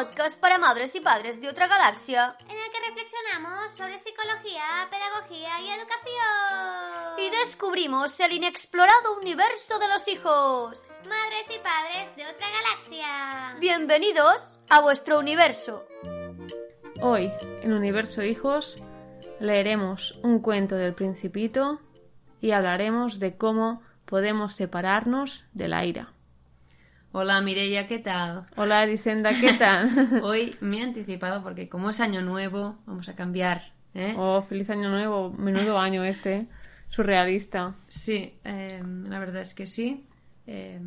podcast para madres y padres de otra galaxia. En el que reflexionamos sobre psicología, pedagogía y educación. Y descubrimos el inexplorado universo de los hijos. Madres y padres de otra galaxia. Bienvenidos a vuestro universo. Hoy, en Universo Hijos, leeremos un cuento del Principito y hablaremos de cómo podemos separarnos de la ira. Hola Mireia, ¿qué tal? Hola Dicenda, ¿qué tal? Hoy me he anticipado porque como es año nuevo, vamos a cambiar. ¿eh? Oh, feliz año nuevo, menudo año este, surrealista. Sí, eh, la verdad es que sí. Eh,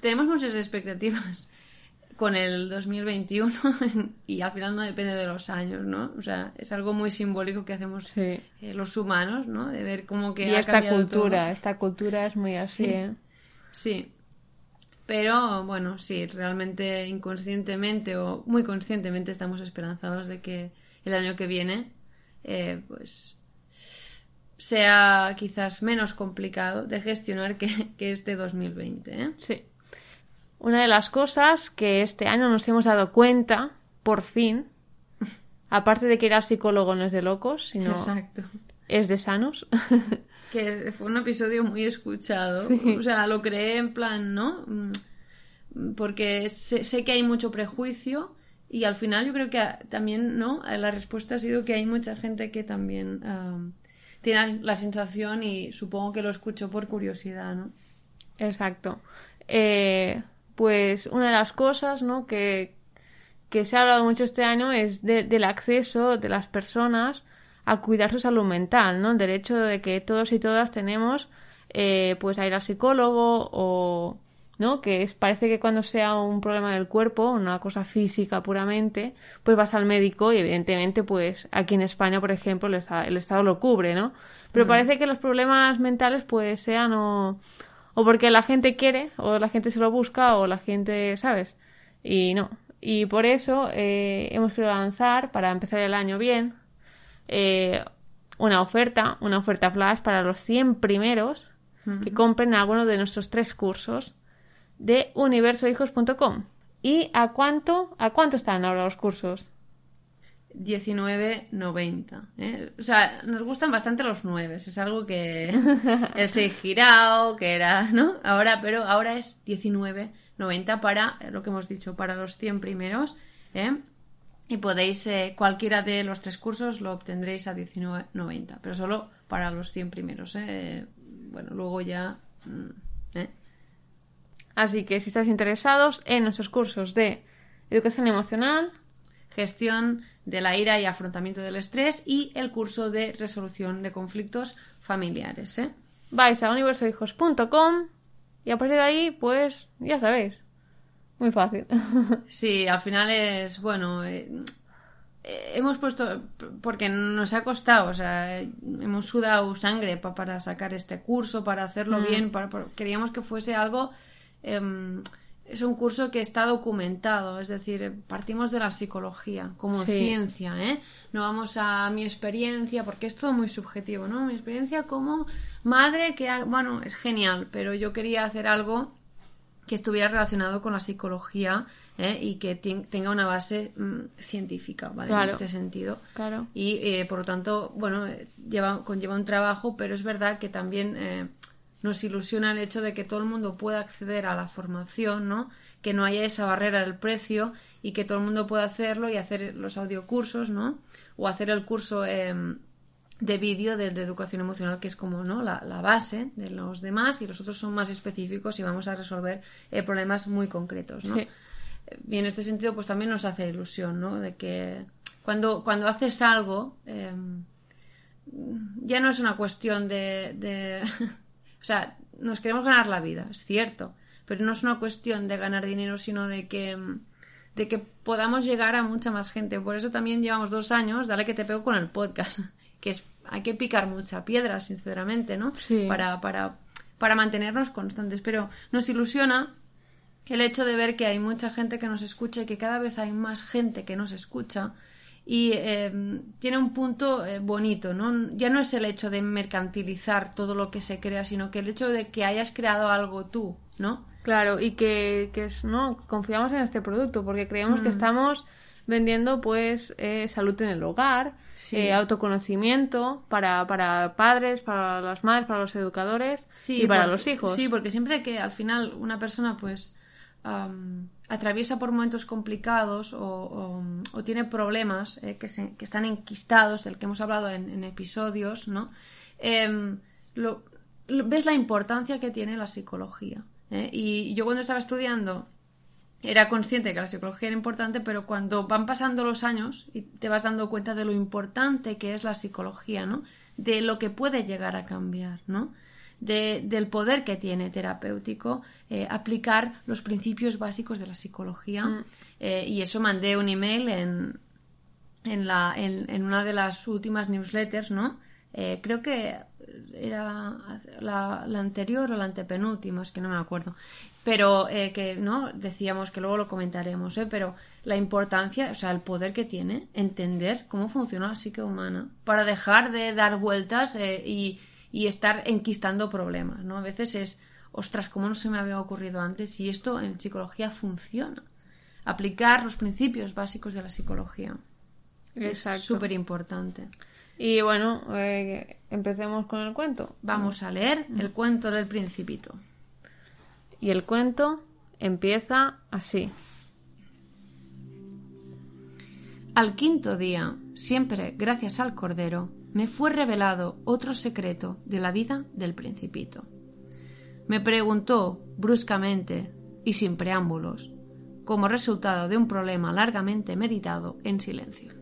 tenemos muchas expectativas con el 2021 y al final no depende de los años, ¿no? O sea, es algo muy simbólico que hacemos Sí. eh, los humanos, ¿no? De ver cómo que Y ha esta cultura, todo. esta cultura es muy así, Sí. ¿eh? Sí. Pero bueno, sí, realmente inconscientemente o muy conscientemente estamos esperanzados de que el año que viene, eh, pues sea quizás menos complicado de gestionar que, que este 2020. ¿eh? Sí. Una de las cosas que este año nos hemos dado cuenta, por fin, aparte de que ir al psicólogo no es de locos, sino Exacto. es de sanos. Que fue un episodio muy escuchado. Sí. O sea, lo creé en plan, ¿no? Mm, Porque sé, sé que hay mucho prejuicio y al final yo creo que también, ¿no? La respuesta ha sido que hay mucha gente que también tiene la sensación y supongo que lo escuchó por curiosidad, ¿no? Exacto. Eh, pues una de las cosas, ¿no? que, que se ha hablado mucho este año es de- del acceso de las personas a cuidar su salud mental, ¿no? El derecho de que todos y todas tenemos, eh, pues, a ir al psicólogo o, ¿no? Que es, parece que cuando sea un problema del cuerpo, una cosa física puramente, pues vas al médico y evidentemente, pues, aquí en España, por ejemplo, el, esta- el Estado lo cubre, ¿no? Pero parece que los problemas mentales, pues, sean o, o porque la gente quiere, o la gente se lo busca, o la gente, ¿sabes? Y no. Y por eso eh, hemos querido lanzar, para empezar el año bien, eh, una oferta, una oferta flash para los 100 primeros que compren alguno de nuestros tres cursos de universohijos.com. ¿Y a cuánto, a cuánto están ahora los cursos? 19.90. ¿eh? O sea, nos gustan bastante los 9. Es algo que el 6 girado, que era, ¿no? Ahora, pero ahora es 19.90 para eh, lo que hemos dicho, para los 100 primeros. ¿eh? Y podéis, eh, cualquiera de los tres cursos lo obtendréis a 19.90, pero solo para los 100 primeros. ¿eh? Bueno, luego ya. mm, ¿eh? Así que si estáis interesados en nuestros cursos de educación emocional, gestión de la ira y afrontamiento del estrés y el curso de resolución de conflictos familiares. ¿eh? vais a universohijos.com y a partir de ahí, pues, ya sabéis. Muy fácil. Sí, al final es, bueno, eh, eh, hemos puesto, porque nos ha costado, o sea, eh, hemos sudado sangre pa- para sacar este curso, para hacerlo bien, para, para- queríamos que fuese algo, em, es un curso que está documentado, es decir, eh, partimos de la psicología como Sí. ciencia, ¿eh? No vamos a mi experiencia, porque es todo muy subjetivo, ¿no? Mi experiencia como madre, que, bueno, es genial, pero yo quería hacer algo que estuviera relacionado con la psicología ¿eh? y que tenga una base mm, científica, ¿vale? Claro. En este sentido. claro. Y eh, por lo tanto, bueno, eh, lleva, conlleva un trabajo, pero es verdad que también eh, nos ilusiona el hecho de que todo el mundo pueda acceder a la formación, ¿no? Que no haya esa barrera del precio y que todo el mundo pueda hacerlo y hacer los audiocursos, ¿no? O hacer el curso em, de vídeo del de educación emocional, que es como ¿no? la, la base de los demás, y los otros son más específicos y vamos a resolver eh, problemas muy concretos, ¿no? Sí. Y en este sentido, pues también nos hace ilusión, ¿no? De que cuando, cuando haces algo, eh, ya no es una cuestión de, de- o sea, nos queremos ganar la vida, es cierto, pero no es una cuestión de ganar dinero, sino de que, de que podamos llegar a mucha más gente. Por eso también llevamos dos años, dale que te pego con el podcast, que es, hay que picar mucha piedra, sinceramente, ¿no? Sí. Para, para, para mantenernos constantes, pero nos ilusiona el hecho de ver que hay mucha gente que nos escucha y que cada vez hay más gente que nos escucha y eh, tiene un punto eh, bonito, ¿no? Ya no es el hecho de mercantilizar todo lo que se crea, sino que el hecho de que hayas creado algo tú, ¿no? Claro, y que, que es, no, confiamos en este producto porque creemos que estamos vendiendo pues eh, salud en el hogar, Sí. eh, autoconocimiento para, para padres, para las madres, para los educadores y para porque- los hijos. Sí, porque siempre que al final una persona pues am, atraviesa por momentos complicados o, o- o tiene problemas eh, que, se- que están enquistados, del que hemos hablado en, en episodios, ¿no? Em, lo- lo- ves la importancia que tiene la psicología. ¿eh? Y yo cuando estaba estudiando era consciente de que la psicología era importante, pero cuando van pasando los años y te vas dando cuenta de lo importante que es la psicología, ¿no? De lo que puede llegar a cambiar, ¿no? De- del poder que tiene terapéutico eh, aplicar los principios básicos de la psicología. Mm. Eh, y eso mandé un email en, en, la, en, en una de las últimas newsletters, ¿no? Eh, creo que era la, la anterior o la antepenúltima, es que no me acuerdo. Pero eh, que, ¿no? Decíamos que luego lo comentaremos, ¿eh? Pero la importancia, o sea, el poder que tiene entender cómo funciona la psique humana para dejar de dar vueltas eh, y, y estar enquistando problemas, ¿no? A veces es, ostras, ¿cómo no se me había ocurrido antes? Y esto en psicología funciona. Aplicar los principios básicos de la psicología. Exacto. Es súper importante. Y bueno, eh, empecemos con el cuento. Vamos a leer el cuento del principito. Y el cuento empieza así. Al quinto día, siempre gracias al Cordero, me fue revelado otro secreto de la vida del principito. Me preguntó bruscamente y sin preámbulos, como resultado de un problema largamente meditado en silencio.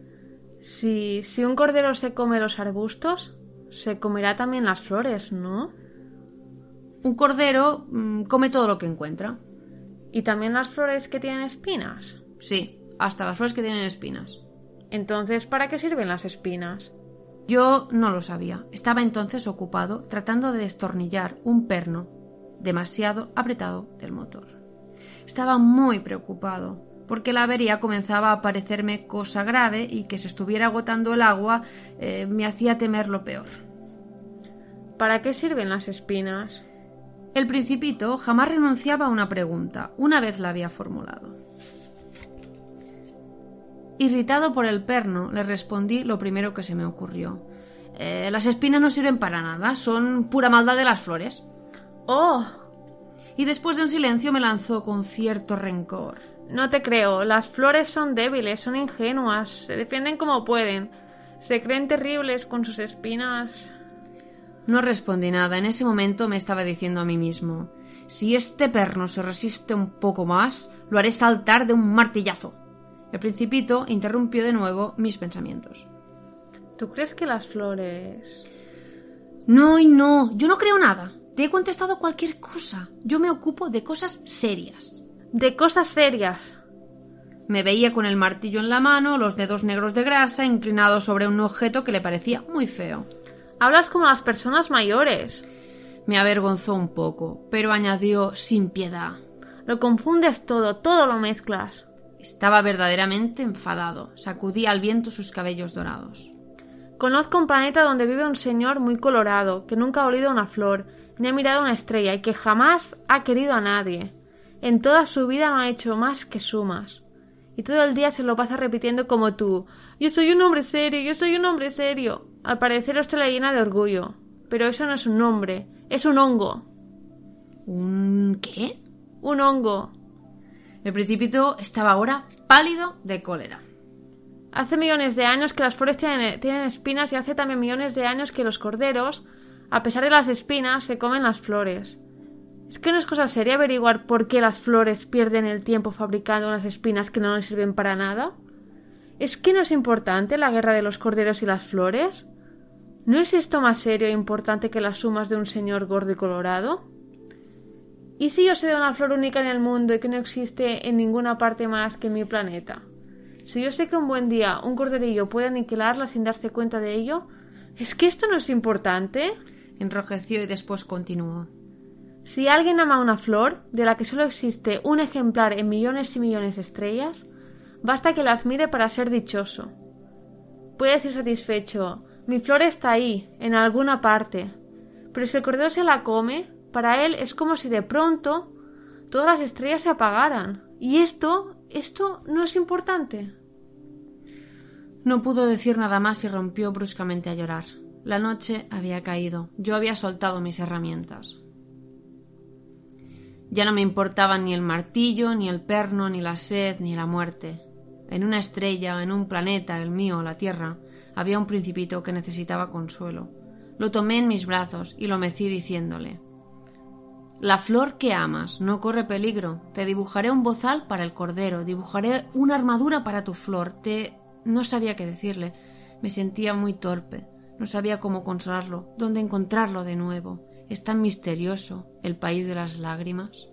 Si, si un cordero se come los arbustos, se comerá también las flores, ¿no? Un cordero mm, come todo lo que encuentra. Y también las flores que tienen espinas. Sí, hasta las flores que tienen espinas. Entonces, ¿para qué sirven las espinas? Yo no lo sabía. Estaba entonces ocupado tratando de destornillar un perno demasiado apretado del motor. Estaba muy preocupado, porque la avería comenzaba a parecerme cosa grave y que se estuviera agotando el agua eh, me hacía temer lo peor. ¿Para qué sirven las espinas? El principito jamás renunciaba a una pregunta, una vez la había formulado. Irritado por el perno, le respondí lo primero que se me ocurrió. "Eh, las espinas no sirven para nada, son pura maldad de las flores. ¡Oh! Y después de un silencio me lanzó con cierto rencor. No te creo. Las flores son débiles, son ingenuas, se defienden como pueden. Se creen terribles con sus espinas. No respondí nada. En ese momento me estaba diciendo a mí mismo si este perno se resiste un poco más, lo haré saltar de un martillazo. El principito interrumpió de nuevo mis pensamientos. ¿Tú crees que las flores... No y no, yo no creo nada. Te he contestado cualquier cosa. Yo me ocupo de cosas serias. De cosas serias. Me veía con el martillo en la mano, los dedos negros de grasa, inclinado sobre un objeto que le parecía muy feo. Hablas como las personas mayores. Me avergonzó un poco, pero añadió sin piedad. Lo confundes todo, todo lo mezclas. Estaba verdaderamente enfadado. Sacudía al viento sus cabellos dorados. Conozco un planeta donde vive un señor muy colorado, que nunca ha olido una flor, ni ha mirado una estrella y que jamás ha querido a nadie. En toda su vida no ha hecho más que sumas. Y todo el día se lo pasa repitiendo como tú. Yo soy un hombre serio, yo soy un hombre serio. Al parecer esto le llena de orgullo. Pero eso no es un hombre, es un hongo. ¿Un qué? Un hongo. El principito estaba ahora pálido de cólera. Hace millones de años que las flores tienen, tienen espinas y hace también millones de años que los corderos, a pesar de las espinas, se comen las flores. ¿Es que no es cosa seria averiguar por qué las flores pierden el tiempo fabricando unas espinas que no les sirven para nada? ¿Es que no es importante la guerra de los corderos y las flores? ¿No es esto más serio e importante que las sumas de un señor gordo y colorado? ¿Y si yo sé de una flor única en el mundo y que no existe en ninguna parte más que en mi planeta? Si yo sé que un buen día un corderillo puede aniquilarla sin darse cuenta de ello, ¿es que esto no es importante? Enrojeció y después continuó. Si alguien ama una flor, de la que solo existe un ejemplar en millones y millones de estrellas, basta que las mire para ser dichoso. puede decir satisfecho, mi flor está ahí, en alguna parte. Pero si el cordero se la come, para él es como si de pronto todas las estrellas se apagaran. Y esto, esto no es importante. No pudo decir nada más y rompió bruscamente a llorar. La noche había caído. Yo había soltado mis herramientas. Ya no me importaban ni el martillo, ni el perno, ni la sed, ni la muerte. En una estrella, en un planeta, el mío, la Tierra, había un principito que necesitaba consuelo. Lo tomé en mis brazos y lo mecí diciéndole La flor que amas no corre peligro. Te dibujaré un bozal para el cordero, dibujaré una armadura para tu flor. Te no sabía qué decirle. Me sentía muy torpe. No sabía cómo consolarlo, dónde encontrarlo de nuevo. Es tan misterioso el país de las lágrimas.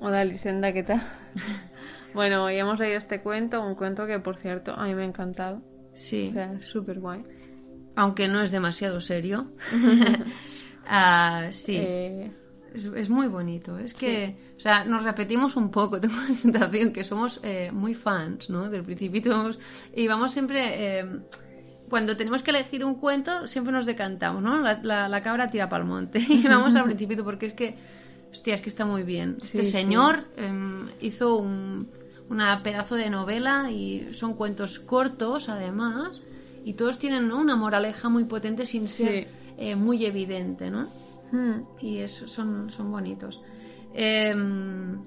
Hola, Lisenda, ¿qué tal? bueno, ya hemos leído este cuento, un cuento que, por cierto, a mí me ha encantado. Sí. O sea, es súper guay. Aunque no es demasiado serio. Ah, sí. Eh, Es, es muy bonito. Es que, o sea, nos repetimos un poco. Tengo la sensación que somos eh, muy fans, ¿no? Del Principito. Y vamos siempre. eh, cuando tenemos que elegir un cuento, siempre nos decantamos, ¿no? La, la- la cabra tira para el monte. Y vamos al Principito porque es que. Hostia, es que está muy bien. Este Sí, sí. señor em, hizo un, una pedazo de novela y son cuentos cortos, además. Y todos tienen ¿no? una moraleja muy potente sin ser Sí. eh, muy evidente, ¿no? hmm. y eso son, son bonitos. Em,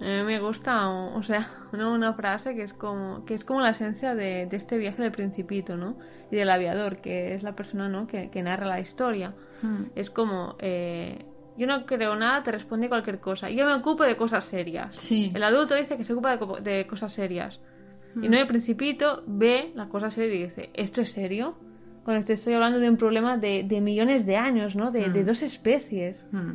A mí me gusta, o sea, una, una frase que es como que es como la esencia de, de este viaje del principito, ¿no? Y del aviador, que es la persona, ¿no? Que, que narra la historia. hmm, Es como, eh, yo no creo nada, te responde cualquier cosa. Yo me ocupo de cosas serias. Sí. El adulto dice que se ocupa de, de cosas serias. Y Hmm. no el principito ve la cosa seria y dice, ¿esto es serio? Cuando te estoy hablando de un problema de, de millones de años, ¿no? De, de Mm. dos especies. hmm.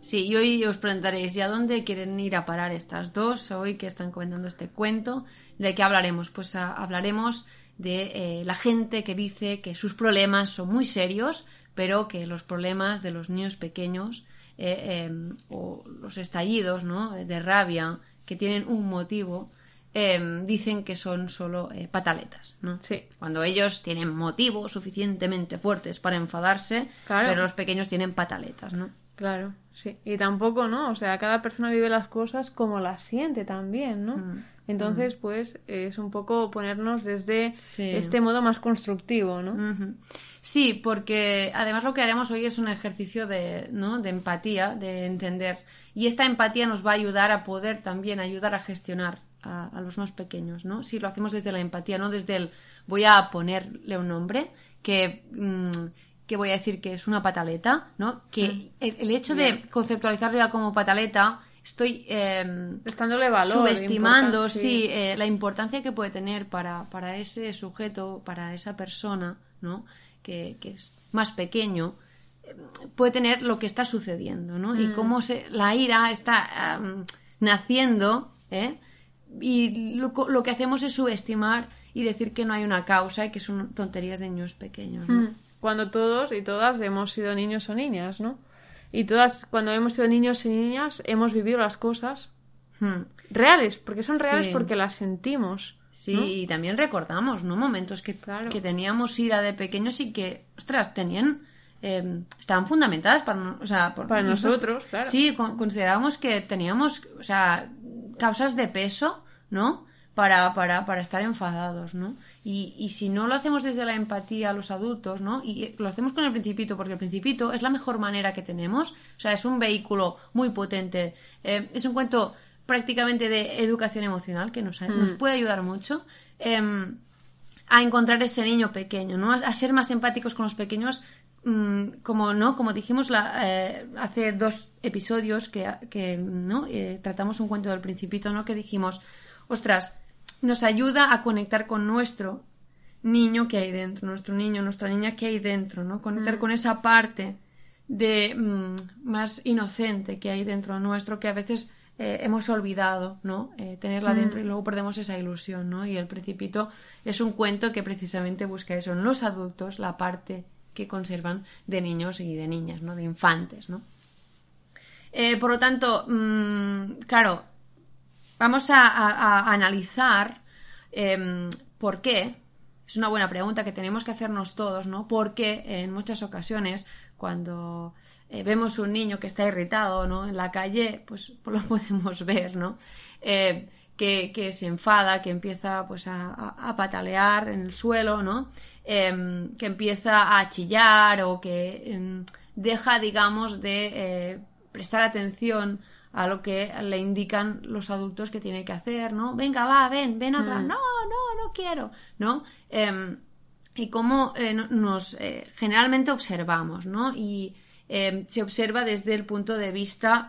Sí, y hoy os preguntaréis, ¿y a dónde quieren ir a parar estas dos hoy que están comentando este cuento? ¿De qué hablaremos? Pues a- hablaremos de eh, la gente que dice que sus problemas son muy serios, pero que los problemas de los niños pequeños eh, em, o los estallidos ¿no? de rabia que tienen un motivo em, dicen que son solo eh, pataletas. ¿no? Sí. Cuando ellos tienen motivos suficientemente fuertes para enfadarse, Claro. pero los pequeños tienen pataletas, ¿no? Claro, sí. Y tampoco, ¿no? O sea, cada persona vive las cosas como las siente también, ¿no? Mm, Entonces, pues, es un poco ponernos desde Sí. este modo más constructivo, ¿no? Sí, porque además lo que haremos hoy es un ejercicio de, ¿no? de empatía, de entender. Y esta empatía nos va a ayudar a poder también ayudar a gestionar a, a los más pequeños, ¿no? Si lo hacemos desde la empatía, no desde el voy a ponerle un nombre que, mm, que voy a decir que es una pataleta, ¿no? Que el, el hecho de Bien. conceptualizarla como pataleta, estoy em, Estándole valor. subestimando sí, eh, la importancia que puede tener para, para ese sujeto, para esa persona, ¿no? Que, que es más pequeño, eh, puede tener lo que está sucediendo, ¿no? Y Mm. cómo se, la ira está am, naciendo, ¿eh? Y lo que hacemos es subestimar y decir que no hay una causa y que son tonterías de niños pequeños, ¿no? Mm. Cuando todos y todas hemos sido niños o niñas, ¿no? Y todas, cuando hemos sido niños y niñas, hemos vivido las cosas Hmm. reales, porque son reales Sí. porque las sentimos. Sí, ¿no? y también recordamos, ¿no? Momentos que, Claro. que teníamos ira de pequeños y que, ostras, tenían, eh, estaban fundamentadas para, o sea, por- Para nosotros, claro. Sí, con- considerábamos que teníamos, o sea, causas de peso, ¿no? Para, para, para estar enfadados, ¿no? Y, y si no lo hacemos desde la empatía a los adultos, ¿no? Y lo hacemos con el principito, porque el principito es la mejor manera que tenemos, o sea, es un vehículo muy potente, eh, es un cuento prácticamente de educación emocional que nos, nos puede ayudar mucho. em, a encontrar ese niño pequeño, ¿no? A, a ser más empáticos con los pequeños, mm, como no, como dijimos la- eh, hace dos episodios que, que, ¿no? Eh, tratamos un cuento del Principito, ¿no? Que dijimos, ostras, nos ayuda a conectar con nuestro niño que hay dentro, nuestro niño, nuestra niña que hay dentro, ¿no? Conectar con esa parte de mm, más inocente que hay dentro nuestro que a veces eh, hemos olvidado, ¿no? Eh, tenerla dentro y luego perdemos esa ilusión, ¿no? Y el Principito es un cuento que precisamente busca eso en los adultos, la parte que conservan de niños y de niñas, ¿no? De infantes, ¿no? Eh, por lo tanto, mm, claro, vamos a, analizar Em, ¿Por qué? Es una buena pregunta que tenemos que hacernos todos, ¿no? Porque en muchas ocasiones, cuando eh, vemos un niño que está irritado, ¿no? En la calle, pues, pues lo podemos ver, ¿no? Eh, que, se enfada, que empieza pues a, patalear en el suelo, ¿no? Em, que empieza a chillar o que em, deja, digamos, de eh, prestar atención a lo que le indican los adultos que tiene que hacer, ¿no? Venga, va, ven, ven atrás. Mm. No, no, no quiero, ¿no? Em, y cómo nos generalmente observamos, ¿no? Y se observa desde el punto de vista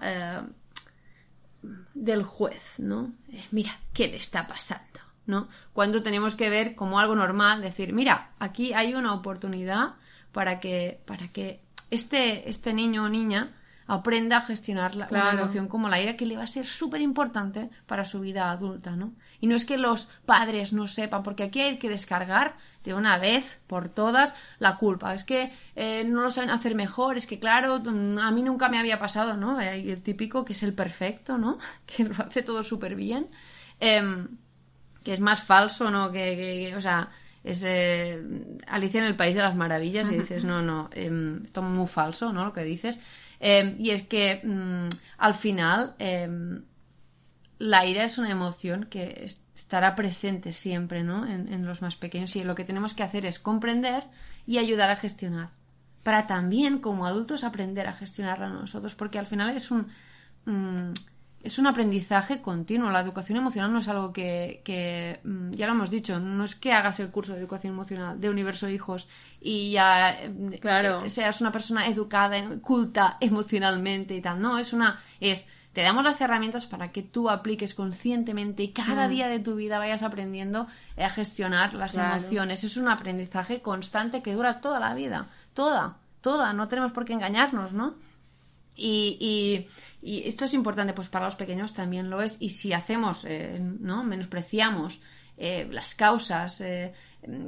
del juez, ¿no? Eh, mira, ¿qué le está pasando? ¿No? Cuando tenemos que ver como algo normal, decir, mira, aquí hay una oportunidad para que, para que este, este niño o niña aprenda a gestionar la, emoción como la ira que le va a ser súper importante para su vida adulta, ¿no? Y no es que los padres no sepan, porque aquí hay que descargar de una vez por todas la culpa. Es que eh, no lo saben hacer mejor, es que claro, a mí nunca me había pasado, ¿no? Hay el típico que es el perfecto, ¿no? Que lo hace todo súper bien. Em, que es más falso, ¿no? Que, o sea, es eh, Alicia en el País de las Maravillas y dices, no, no, eh, esto es muy falso, ¿no? Lo que dices. Em, y es que mm, al final em, la ira es una emoción que estará presente siempre ¿no? En, los más pequeños y lo que tenemos que hacer es comprender y ayudar a gestionar. Para también como adultos aprender a gestionarla nosotros, porque al final es un... Mm, es un aprendizaje continuo. La educación emocional no es algo que, mm, ya lo hemos dicho, no es que hagas el curso de educación emocional de Universo Hijos y ya eh, claro. seas una persona educada, culta emocionalmente y tal. No, es una, es, te damos las herramientas para que tú apliques conscientemente y cada mm. día de tu vida vayas aprendiendo a gestionar las emociones. Es un aprendizaje constante que dura toda la vida, toda, toda, no tenemos por qué engañarnos, ¿no? Y, esto es importante, pues para los pequeños también lo es. Y si hacemos, eh, ¿no? Menospreciamos eh, las causas eh,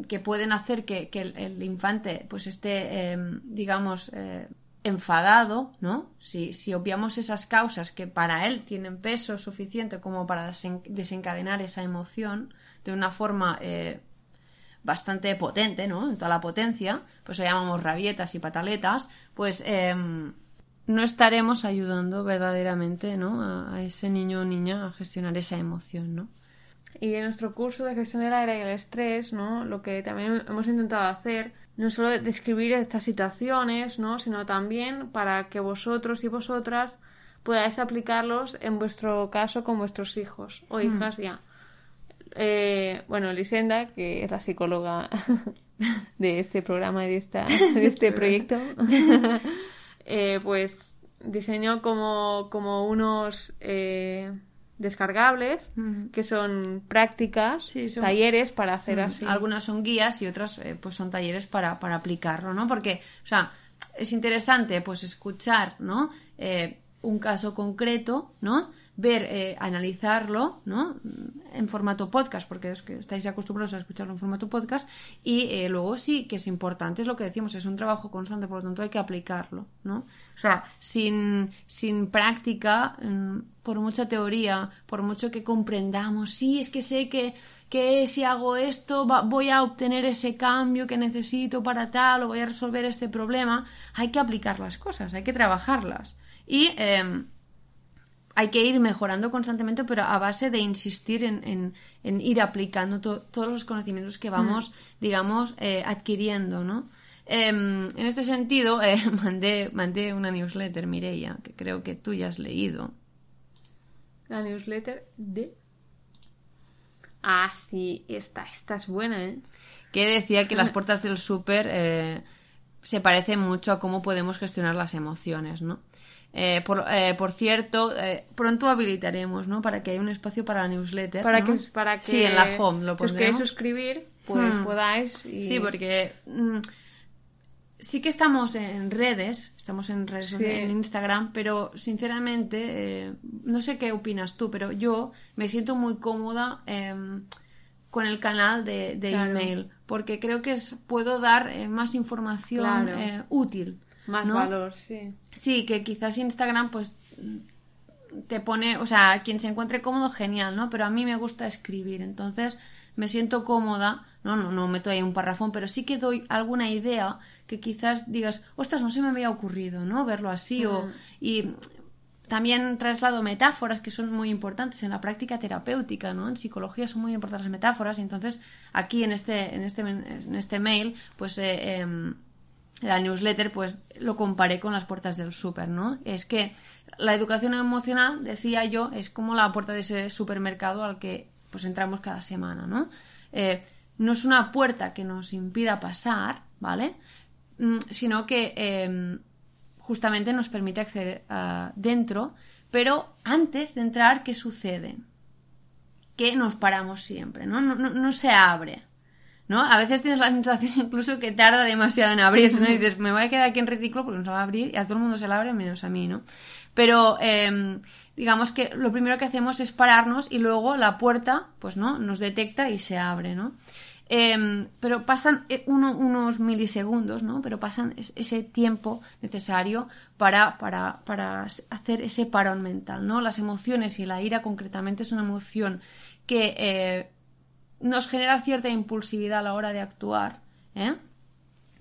que pueden hacer que, el, infante pues esté, digamos, enfadado, ¿no? Si, si, obviamos esas causas que para él tienen peso suficiente como para desencadenar esa emoción de una forma bastante potente, ¿no? En toda la potencia, pues lo llamamos rabietas y pataletas, pues em, no estaremos ayudando verdaderamente ¿no? a, ese niño o niña a gestionar esa emoción, ¿no? Y en nuestro curso de gestión del aire y el estrés, ¿no? Lo que también hemos intentado hacer no solo describir estas situaciones, ¿no? Sino también para que vosotros y vosotras podáis aplicarlos en vuestro caso con vuestros hijos o hmm. hijas ya. Eh, bueno, Lisenda, que es la psicóloga de este programa y de, esta, de este proyecto, Eh, pues diseñó como, como unos eh, descargables que son prácticas, talleres para hacer así. Algunas son guías y otras eh, pues son talleres para, para aplicarlo, ¿no? Porque, o sea, es interesante pues escuchar, ¿no? un caso concreto, ¿no? Ver, eh, analizarlo, ¿no? En formato podcast, porque es que estáis acostumbrados a escucharlo en formato podcast, y eh, luego sí que es importante, es lo que decimos, es un trabajo constante, por lo tanto hay que aplicarlo, ¿no? O sea, sin, sin práctica, mm, por mucha teoría, por mucho que comprendamos, sí, es que sé que, que si hago esto voy a obtener ese cambio que necesito para tal o voy a resolver este problema, hay que aplicar las cosas, hay que trabajarlas. Y em, hay que ir mejorando constantemente, pero a base de insistir en, ir aplicando todos los conocimientos que vamos, mm. digamos, eh, adquiriendo, ¿no? Em, en este sentido, eh, mandé, mandé una newsletter, Mireia, que creo que tú ya has leído. La newsletter de... Ah, sí, esta, esta es buena, ¿eh? Que decía que las puertas del súper eh, se parecen mucho a cómo podemos gestionar las emociones, ¿no? Eh, por, eh, por, cierto, eh, pronto habilitaremos, ¿no? Para que haya un espacio para la newsletter. Para que, para que sí, en la home lo. Si os suscribir, pues hmm. podáis. Sí, porque mm, sí que estamos en redes, estamos en redes sociales, en Instagram, pero sinceramente, no sé qué opinas tú, pero yo me siento muy cómoda em, con el canal de, email, porque creo que es, puedo dar más información útil. Más valor, sí. Sí, que quizás Instagram, pues te pone, o sea, quien se encuentre cómodo, genial, ¿no? Pero a mí me gusta escribir, entonces me siento cómoda, no, no, no meto ahí un parrafón, pero sí que doy alguna idea que quizás digas, ostras, no se me había ocurrido, ¿no? Verlo así o... Y también traslado metáforas que son muy importantes en la práctica terapéutica, ¿no? En psicología son muy importantes las metáforas y entonces aquí en este, en este, en este mail, pues... Eh, em, la newsletter, pues lo comparé con las puertas del súper, ¿no? Es que la educación emocional, decía yo, es como la puerta de ese supermercado al que pues entramos cada semana, ¿no? Eh, no es una puerta que nos impida pasar, ¿vale? Mm, sino que em, justamente nos permite acceder dentro, pero antes de entrar, ¿qué sucede? Que nos paramos siempre, ¿no? No, no, no se abre, ¿no? A veces tienes la sensación incluso que tarda demasiado en abrirse, ¿no? Y dices, me voy a quedar aquí en ridículo porque no se va a abrir y a todo el mundo se la abre menos a mí, ¿no? Pero em, digamos que lo primero que hacemos es pararnos y luego la puerta, pues, ¿no? Nos detecta y se abre, ¿no? Em, pero pasan eh, unos milisegundos, ¿no? Pero pasan ese tiempo necesario para, para, para hacer ese parón mental, ¿no? Las emociones y la ira concretamente es una emoción que eh, nos genera cierta impulsividad a la hora de actuar, ¿eh?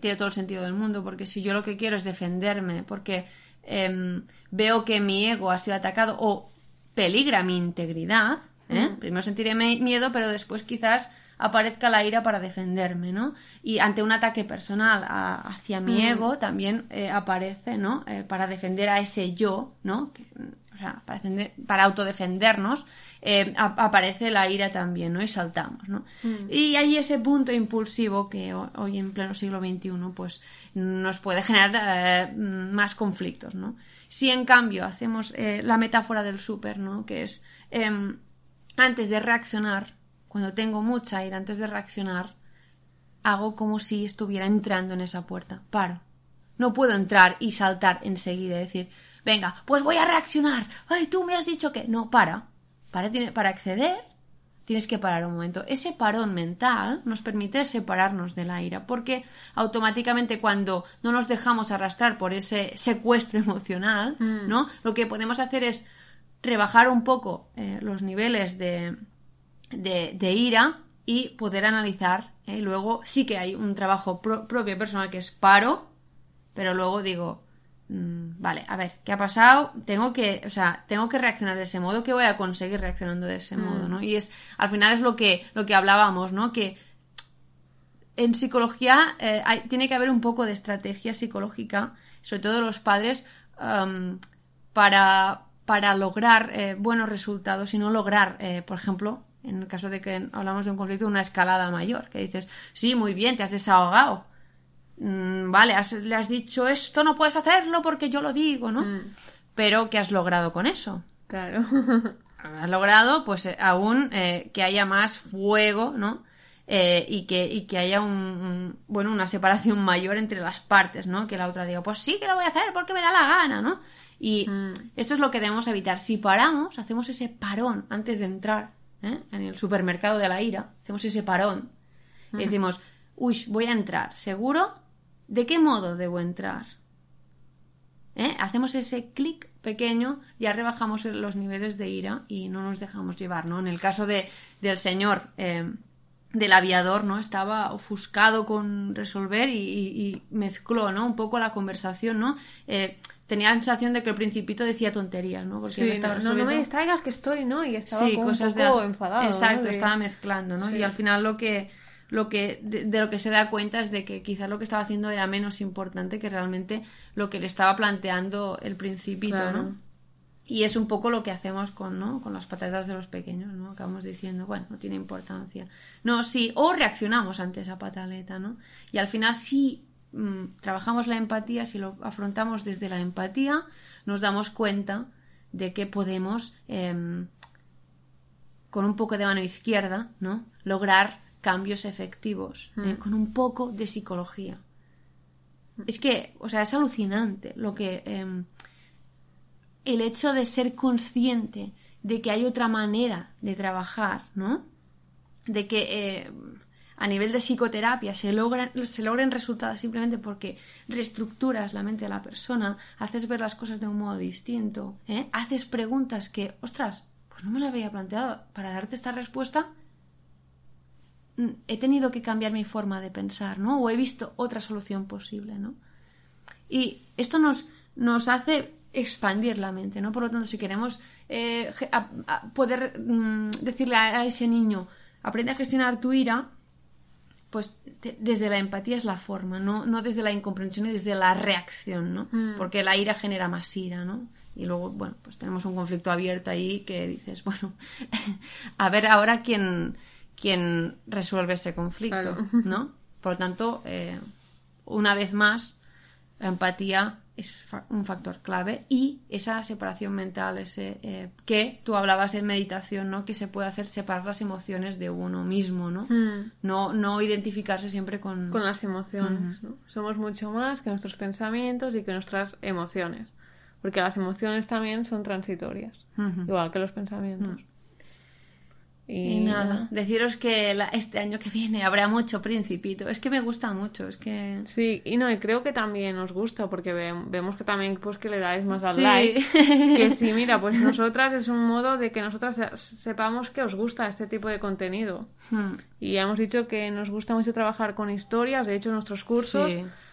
Tiene todo el sentido del mundo, porque si yo lo que quiero es defenderme, porque em, veo que mi ego ha sido atacado o peligra mi integridad, ¿eh? primero sentiré miedo, pero después quizás aparezca la ira para defenderme, ¿no? Y ante un ataque personal hacia mi ego también eh, aparece, ¿no? Para defender a ese yo, ¿no? Sea, para, para autodefendernos, eh, aparece la ira también, ¿no? Y saltamos, ¿no? Mm. Y hay ese punto impulsivo que hoy en pleno siglo XXI, pues, nos puede generar más conflictos, ¿no? Si en cambio hacemos la metáfora del súper, ¿no? Que es em, antes de reaccionar, cuando tengo mucha ira, antes de reaccionar, hago como si estuviera entrando en esa puerta. Paro. No puedo entrar y saltar enseguida y decir, venga, pues voy a reaccionar. Ay, tú me has dicho que. No, para. Para, para acceder, tienes que parar un momento. Ese parón mental nos permite separarnos de la ira, porque automáticamente cuando no nos dejamos arrastrar por ese secuestro emocional, Mm. ¿no? Lo que podemos hacer es rebajar un poco eh, los niveles de, de, de ira y poder analizar. ¿eh? Luego sí que hay un trabajo pro- propio personal que es paro, pero luego digo, vale, a ver, ¿qué ha pasado? Tengo que, o sea, tengo que reaccionar de ese modo, ¿qué voy a conseguir reaccionando de ese modo, ¿no? Y es, al final es lo que, lo que hablábamos, ¿no? Que en psicología eh, hay- tiene que haber un poco de estrategia psicológica, sobre todo los padres, para, para lograr eh, buenos resultados y no lograr, eh, por ejemplo, en el caso de que hablamos de un conflicto, una escalada mayor, que dices, sí, muy bien, te has desahogado. Mm, vale, has- le has dicho esto, no puedes hacerlo porque yo lo digo, ¿no? Mm. Pero, ¿qué has logrado con eso? Claro. has logrado pues eh, aún eh, que haya más fuego no Eh, y que y que haya un, un- bueno una separación mayor entre las partes no que la otra diga pues sí que lo voy a hacer porque me da la gana no y Mm. esto es lo que debemos evitar si paramos hacemos ese parón antes de entrar ¿eh? en el supermercado de la ira hacemos ese parón y decimos uy voy a entrar seguro de qué modo debo entrar ¿eh? hacemos ese clic pequeño, ya rebajamos los niveles de ira y no nos dejamos llevar, ¿no? En el caso de, del señor, eh, del aviador, ¿no? Estaba ofuscado con resolver y, y- y mezcló, ¿no? Un poco la conversación, ¿no? Eh, tenía la sensación de que el principito decía tonterías, ¿no? Porque Sí, él estaba no, no, no me distraigas que estoy, ¿no? Y estaba sí, como cosas un poco de enfadado. ¿no? exacto estaba mezclando no Sí. y al final lo que lo que de, de lo que se da cuenta es de que quizás lo que estaba haciendo era menos importante que realmente lo que le estaba planteando el principito Claro. no y es un poco lo que hacemos con no con las patatas de los pequeños no acabamos diciendo bueno no tiene importancia no sí o reaccionamos ante esa pataleta no y al final sí mm, trabajamos la empatía si lo afrontamos desde la empatía nos damos cuenta de que podemos em, con un poco de mano izquierda, ¿no? Lograr cambios efectivos, ¿eh? Mm. con un poco de psicología. Es que, o sea, es alucinante lo que em, el hecho de ser consciente de que hay otra manera de trabajar, ¿no? De que eh, a nivel de psicoterapia se logran, se logren resultados simplemente porque reestructuras la mente de la persona, haces ver las cosas de un modo distinto, ¿eh? haces preguntas que, ostras, pues no me la había planteado para darte esta respuesta. He tenido que cambiar mi forma de pensar, ¿no? O he visto otra solución posible, ¿no? Y esto nos, nos hace expandir la mente, ¿no? Por lo tanto, si queremos eh, poder mm, decirle a, ese niño, aprende a gestionar tu ira, pues desde la empatía es la forma, ¿no? no desde la incomprensión y desde la reacción, ¿no? Mm. Porque la ira genera más ira, ¿no? Y luego, bueno, pues tenemos un conflicto abierto ahí que dices, bueno, a ver ahora quién, quién resuelve ese conflicto, ¿no? Por lo tanto, eh, una vez más, la empatía es un factor clave y esa separación mental, ese eh, que tú hablabas en meditación, ¿no? Que se puede hacer separar las emociones de uno mismo, ¿no? Hmm. No, no identificarse siempre con... Con las emociones, ¿no? Somos mucho más que nuestros pensamientos y que nuestras emociones. Porque las emociones también son transitorias, igual que los pensamientos. Y, nada, deciros que este año que viene habrá mucho principito. Es que me gusta mucho, es que... Sí, y no, y creo que también os gusta porque vemos que también pues que le dais más al like. Que sí, mira, pues nosotras es un modo de que nosotras sepamos que os gusta este tipo de contenido. Hmm. Y hemos dicho que nos gusta mucho trabajar con historias, de hecho en nuestros cursos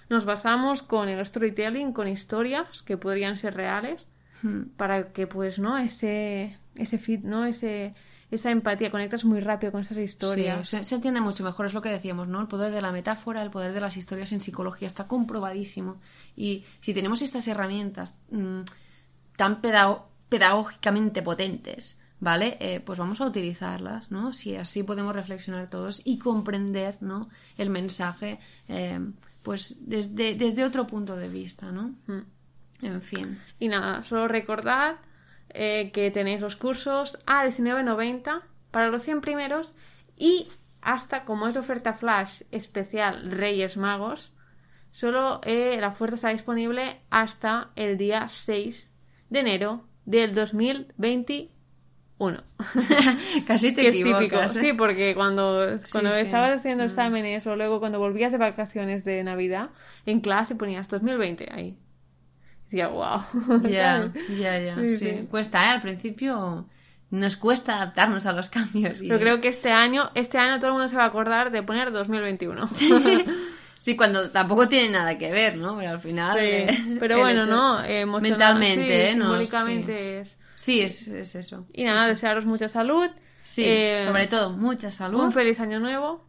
nos basamos con el storytelling, con historias que podrían ser reales, hmm. para que pues, ¿no? Ese, ese fit, ¿no? Ese esa empatía, conectas muy rápido con esas historias. Sí, se, entiende mucho mejor, es lo que decíamos, ¿no? El poder de la metáfora, el poder de las historias en psicología está comprobadísimo. Y si tenemos estas herramientas mm, tan pedagógicamente potentes, ¿vale? Eh, pues vamos a utilizarlas, ¿no? Si así podemos reflexionar todos y comprender, ¿no? El mensaje, eh, pues desde, desde otro punto de vista, ¿no? Mm. En fin. Y nada, solo recordad eh, que tenéis los cursos a 19.90 para los 100 primeros y hasta como es oferta flash especial Reyes Magos, solo eh, la oferta está disponible hasta el día 6 de enero del 2021. Casi te equivocas. ¿eh? Sí, porque cuando, cuando estabas haciendo mm. exámenes o luego cuando volvías de vacaciones de Navidad, en clase ponías 2020 ahí. Decía, wow. Ya, ya, ya. Sí, Cuesta, ¿eh? Al principio nos cuesta adaptarnos a los cambios. Yo creo que este año, este año todo el mundo se va a acordar de poner 2021. Sí, cuando tampoco tiene nada que ver, ¿no? Pero al final. Eh, pero bueno, ¿no? Mentalmente, ¿eh? simbólicamente es. Sí, es, es, eso. Y nada, desearos mucha salud. Sí, eh, sobre todo mucha salud. Un feliz año nuevo.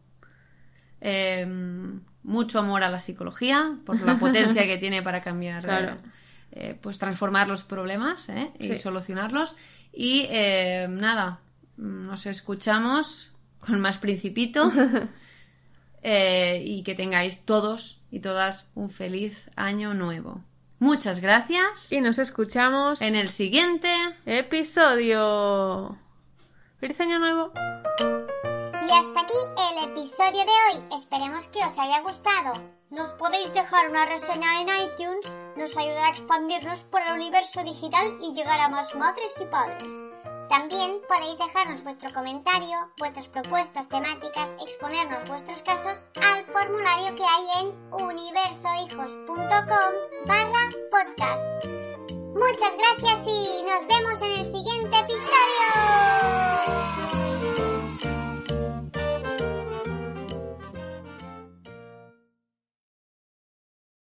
mucho amor a la psicología, por la potencia que tiene para cambiar. Claro eh, pues transformar los problemas ¿eh? y solucionarlos. Y eh, nada, nos escuchamos con más principito y que tengáis todos y todas un feliz año nuevo. Muchas gracias. Y nos escuchamos en el siguiente episodio. ¡Feliz año nuevo! Y hasta aquí el episodio de hoy. Esperemos que os haya gustado. Nos podéis dejar una reseña en iTunes, nos ayudará a expandirnos por el universo digital y llegar a más madres y padres. También podéis dejarnos vuestro comentario, vuestras propuestas temáticas, exponernos vuestros casos al formulario que hay en universohijos.com barra podcast. Muchas gracias y nos vemos en el siguiente episodio.